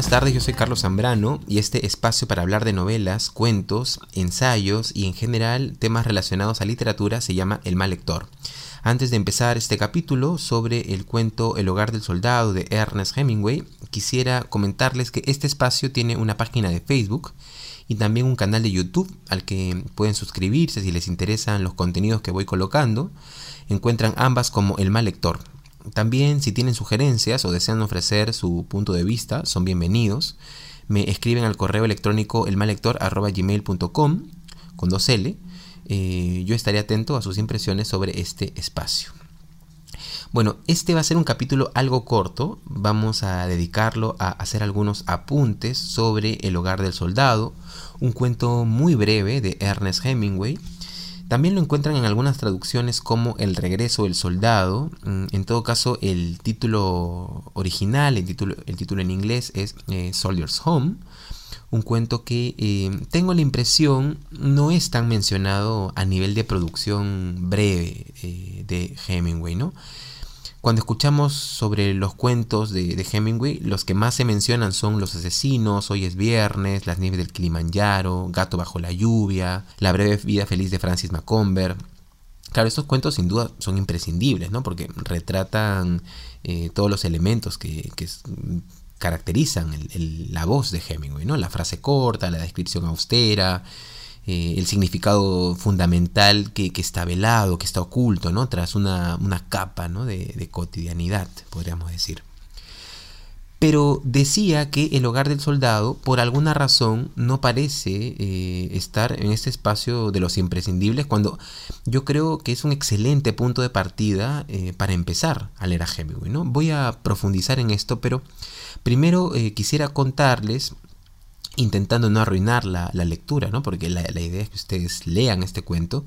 Buenas tardes, yo soy Carlos Zambrano y este espacio para hablar de novelas, cuentos, ensayos y en general temas relacionados a literatura se llama El mal lector. Antes de empezar este capítulo sobre el cuento El hogar del soldado de Ernest Hemingway, quisiera comentarles que este espacio tiene una página de Facebook y también un canal de YouTube al que pueden suscribirse si les interesan los contenidos que voy colocando. Encuentran ambas como El mal lector. También si tienen sugerencias o desean ofrecer su punto de vista, son bienvenidos. Me escriben al correo electrónico elmalector.gmail.com con dos L. Eh, yo estaré atento a sus impresiones sobre este espacio. Bueno, este va a ser un capítulo algo corto. Vamos a dedicarlo a hacer algunos apuntes sobre El hogar del soldado, un cuento muy breve de Ernest Hemingway también lo encuentran en algunas traducciones como El regreso del soldado. Mm, en todo caso, el título original, el título, el título en inglés es eh, Soldier's Home. Un cuento que eh, tengo la impresión no es tan mencionado a nivel de producción breve eh, de Hemingway, ¿no? Cuando escuchamos sobre los cuentos de, Hemingway, los que más se mencionan son Los asesinos, Hoy es viernes, Las nieves del Kilimanjaro, Gato bajo la lluvia, La breve vida feliz de Francis Macomber. Claro, estos cuentos sin duda son imprescindibles, ¿no? Porque retratan eh, todos los elementos que, caracterizan la voz de Hemingway, ¿no? La frase corta, la descripción austera, eh, el significado fundamental que, está velado, que está oculto, ¿no? Tras una, capa de, cotidianidad, podríamos decir. Pero decía que el hogar del soldado, por alguna razón, no parece eh, estar en este espacio de los imprescindibles, cuando yo creo que es un excelente punto de partida eh, para empezar a leer a Hemingway. ¿no? Voy a profundizar en esto, pero primero quisiera contarles intentando no arruinar la, lectura, ¿no? Porque la, idea es que ustedes lean este cuento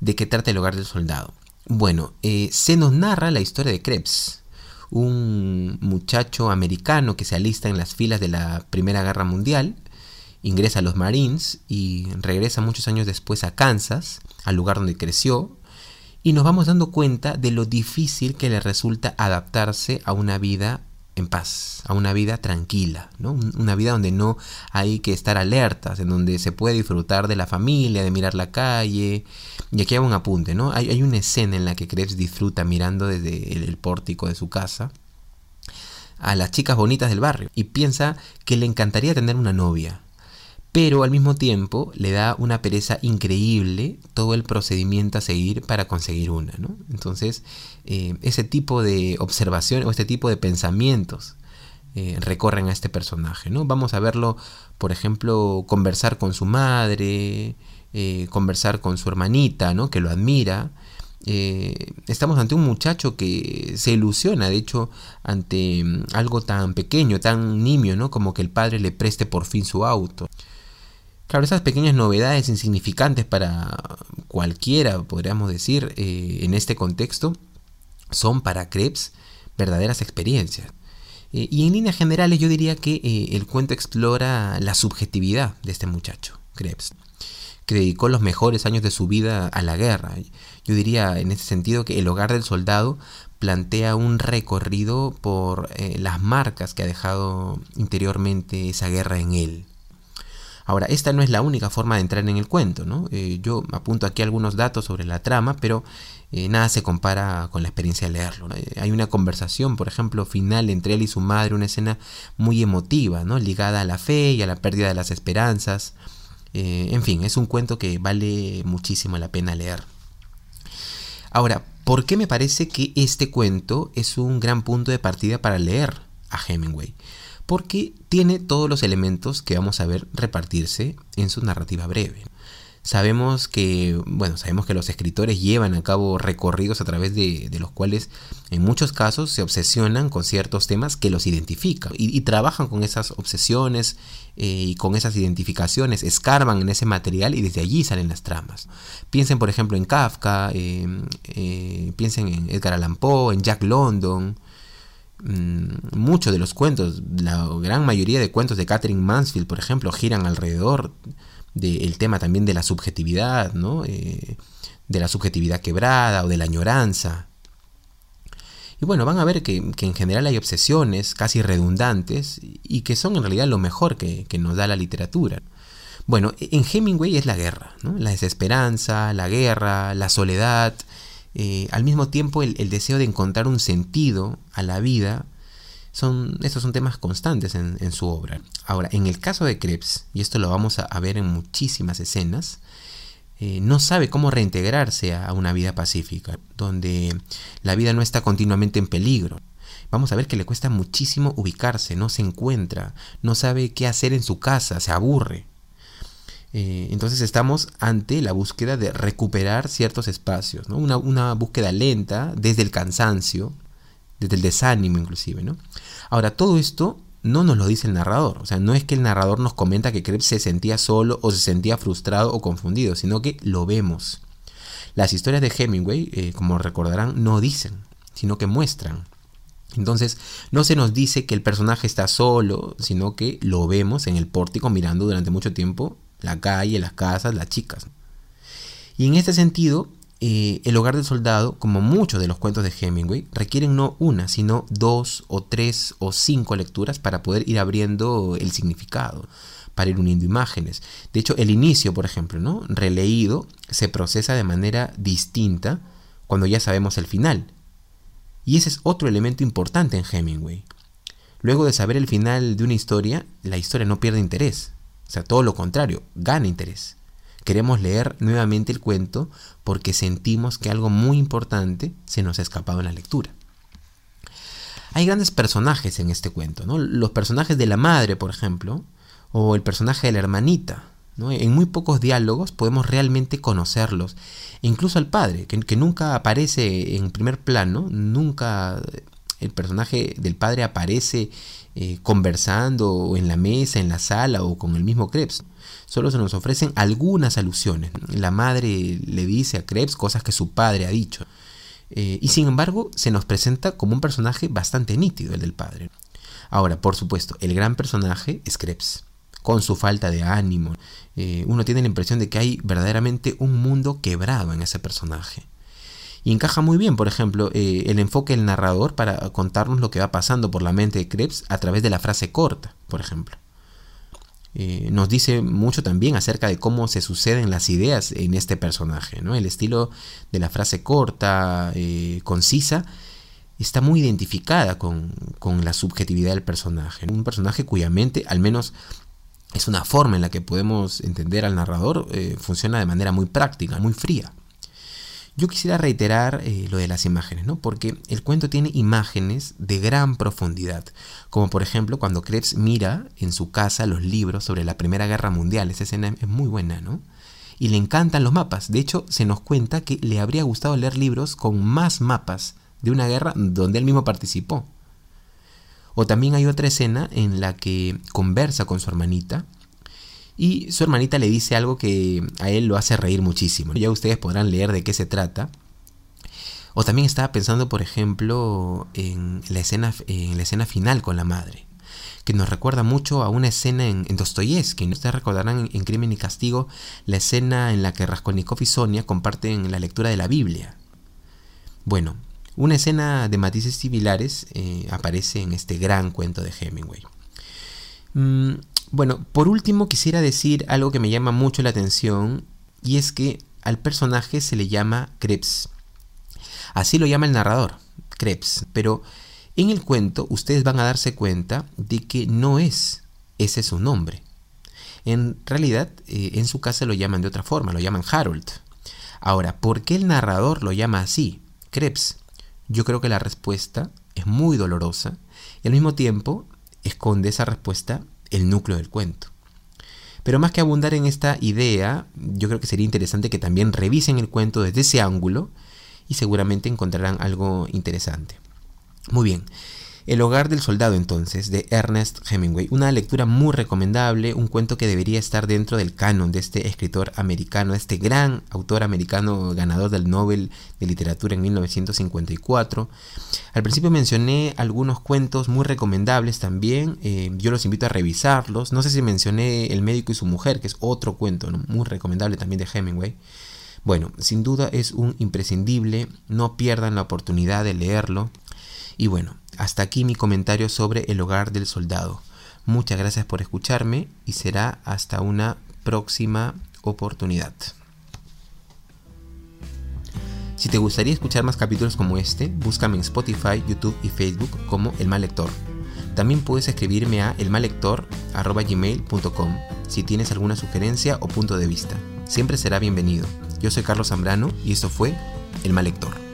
de qué trata el hogar del soldado. Bueno, eh, se nos narra la historia de Krebs, un muchacho americano que se alista en las filas de la Primera Guerra Mundial, ingresa a los Marines y regresa muchos años después a Kansas, al lugar donde creció, y nos vamos dando cuenta de lo difícil que le resulta adaptarse a una vida en paz, a una vida tranquila, ¿no? Una vida donde no hay que estar alertas, en donde se puede disfrutar de la familia, de mirar la calle. Y aquí hago un apunte, ¿no? Hay, hay una escena en la que Krebs disfruta mirando desde el, pórtico de su casa a las chicas bonitas del barrio y piensa que le encantaría tener una novia, pero al mismo tiempo le da una pereza increíble todo el procedimiento a seguir para conseguir una. ¿no? Entonces, eh, ese tipo de observación o este tipo de pensamientos eh, recorren a este personaje. ¿no? Vamos a verlo, por ejemplo, conversar con su madre, eh, conversar con su hermanita, ¿no? que lo admira. estamos ante un muchacho que se ilusiona, de hecho, ante mm, algo tan pequeño, tan nimio, ¿no? como que el padre le preste por fin su auto. Claro, esas pequeñas novedades insignificantes para cualquiera, podríamos decir, eh, en este contexto, son para Krebs verdaderas experiencias. Eh, y en líneas generales yo diría que eh, el cuento explora la subjetividad de este muchacho, Krebs, que dedicó los mejores años de su vida a la guerra. Yo diría en ese sentido que el hogar del soldado plantea un recorrido por las marcas que ha dejado interiormente esa guerra en él. Ahora, esta no es la única forma de entrar en el cuento, ¿no? Eh, yo apunto aquí algunos datos sobre la trama, pero eh, nada se compara con la experiencia de leerlo. Eh, hay una conversación, por ejemplo, final entre él y su madre, una escena muy emotiva, ¿no? Ligada a la fe y a la pérdida de las esperanzas. en fin, es un cuento que vale muchísimo la pena leer. Ahora, ¿por qué me parece que este cuento es un gran punto de partida para leer a Hemingway? Porque tiene todos los elementos que vamos a ver repartirse en su narrativa breve. Sabemos que, bueno, sabemos que los escritores llevan a cabo recorridos a través de, los cuales en muchos casos se obsesionan con ciertos temas que los identifican y, trabajan con esas obsesiones eh, y con esas identificaciones, escarban en ese material y desde allí salen las tramas. Piensen por ejemplo en Kafka, eh, piensen en Edgar Allan Poe, en Jack London, muchos de los cuentos, la gran mayoría de cuentos de Catherine Mansfield, por ejemplo, giran alrededor del tema también de la subjetividad, ¿no? Eh, de la subjetividad quebrada o de la añoranza. Y bueno, van a ver que, en general hay obsesiones casi redundantes y que son en realidad lo mejor que, nos da la literatura. Bueno, en Hemingway es la guerra, la desesperanza, la guerra, la soledad, eh, al mismo tiempo el, deseo de encontrar un sentido a la vida, son, estos son temas constantes en, su obra. Ahora, en el caso de Krebs, y esto lo vamos a, ver en muchísimas escenas, eh, no sabe cómo reintegrarse a una vida pacífica, donde la vida no está continuamente en peligro. Vamos a ver que le cuesta muchísimo ubicarse, no se encuentra, no sabe qué hacer en su casa, se aburre. Eh, entonces estamos ante la búsqueda de recuperar ciertos espacios, una, búsqueda lenta desde el cansancio, desde el desánimo inclusive. Ahora, todo esto no nos lo dice el narrador, o sea, no es que el narrador nos comenta que Krebs se sentía solo o se sentía frustrado o confundido, sino que lo vemos. Las historias de Hemingway, eh, como recordarán, no dicen, sino que muestran. Entonces, no se nos dice que el personaje está solo, sino que lo vemos en el pórtico mirando durante mucho tiempo la calle, las casas, las chicas. Y en este sentido, eh, el hogar del soldado, como muchos de los cuentos de Hemingway, requieren no una, sino dos o tres o cinco lecturas para poder ir abriendo el significado, para ir uniendo imágenes. De hecho, el inicio, por ejemplo, ¿no? releído, se procesa de manera distinta cuando ya sabemos el final. Y ese es otro elemento importante en Hemingway. Luego de saber el final de una historia, la historia no pierde interés, o sea, todo lo contrario, gana interés. Queremos leer nuevamente el cuento porque sentimos que algo muy importante se nos ha escapado en la lectura. Hay grandes personajes en este cuento, ¿no? Los personajes de la madre, por ejemplo, o el personaje de la hermanita. ¿no? En muy pocos diálogos podemos realmente conocerlos. Incluso al padre, que nunca aparece en primer plano, nunca el personaje del padre aparece eh, conversando en la mesa, en la sala o con el mismo Krebs. Solo se nos ofrecen algunas alusiones. La madre le dice a Krebs cosas que su padre ha dicho. Eh, y sin embargo se nos presenta como un personaje bastante nítido el del padre. Ahora, por supuesto, el gran personaje es Krebs, con su falta de ánimo. Eh, uno tiene la impresión de que hay verdaderamente un mundo quebrado en ese personaje. Y encaja muy bien, por ejemplo, eh, el enfoque del narrador para contarnos lo que va pasando por la mente de Krebs a través de la frase corta, por ejemplo. Eh, nos dice mucho también acerca de cómo se suceden las ideas en este personaje. ¿no? El estilo de la frase corta, eh, concisa, está muy identificada con, la subjetividad del personaje. Un personaje cuya mente, al menos es una forma en la que podemos entender al narrador, funciona de manera muy práctica, muy fría. Yo quisiera reiterar eh, lo de las imágenes, ¿no? Porque el cuento tiene imágenes de gran profundidad, como por ejemplo cuando Krebs mira en su casa los libros sobre la Primera Guerra Mundial, esa escena es muy buena, ¿no? Y le encantan los mapas, de hecho se nos cuenta que le habría gustado leer libros con más mapas de una guerra donde él mismo participó. O también hay otra escena en la que conversa con su hermanita y su hermanita le dice algo que a él lo hace reír muchísimo. Ya ustedes podrán leer de qué se trata. O también estaba pensando, por ejemplo, en la escena, en la escena final con la madre, que nos recuerda mucho a una escena en, en Dostoyevsky. Ustedes recordarán en, Crimen y Castigo la escena en la que Raskolnikov y Sonia comparten la lectura de la Biblia. Bueno, una escena de matices similares eh, aparece en este gran cuento de Hemingway. Mm, bueno, por último quisiera decir algo que me llama mucho la atención y es que al personaje se le llama Krebs. Así lo llama el narrador, Krebs, pero en el cuento ustedes van a darse cuenta de que no es ese su nombre. En realidad, eh, en su casa lo llaman de otra forma, lo llaman Harold. Ahora, ¿por qué el narrador lo llama así, Krebs? Yo creo que la respuesta es muy dolorosa y al mismo tiempo esconde esa respuesta el núcleo del cuento. Pero más que abundar en esta idea, yo creo que sería interesante que también revisen el cuento desde ese ángulo y seguramente encontrarán algo interesante. Muy bien, el hogar del soldado entonces, de Ernest Hemingway. Una lectura muy recomendable, un cuento que debería estar dentro del canon de este escritor americano, este gran autor americano ganador del Nobel de Literatura en 1954. Al principio mencioné algunos cuentos muy recomendables también, eh, yo los invito a revisarlos. No sé si mencioné El médico y su mujer, que es otro cuento muy recomendable también de Hemingway. Bueno, sin duda es un imprescindible, no pierdan la oportunidad de leerlo. Y bueno, hasta aquí mi comentario sobre el hogar del soldado. Muchas gracias por escucharme y será hasta una próxima oportunidad. Si te gustaría escuchar más capítulos como este, búscame en Spotify, YouTube y Facebook como El Mal Lector. También puedes escribirme a elmalector.gmail.com si tienes alguna sugerencia o punto de vista. Siempre será bienvenido. Yo soy Carlos Zambrano y esto fue El Mal Lector.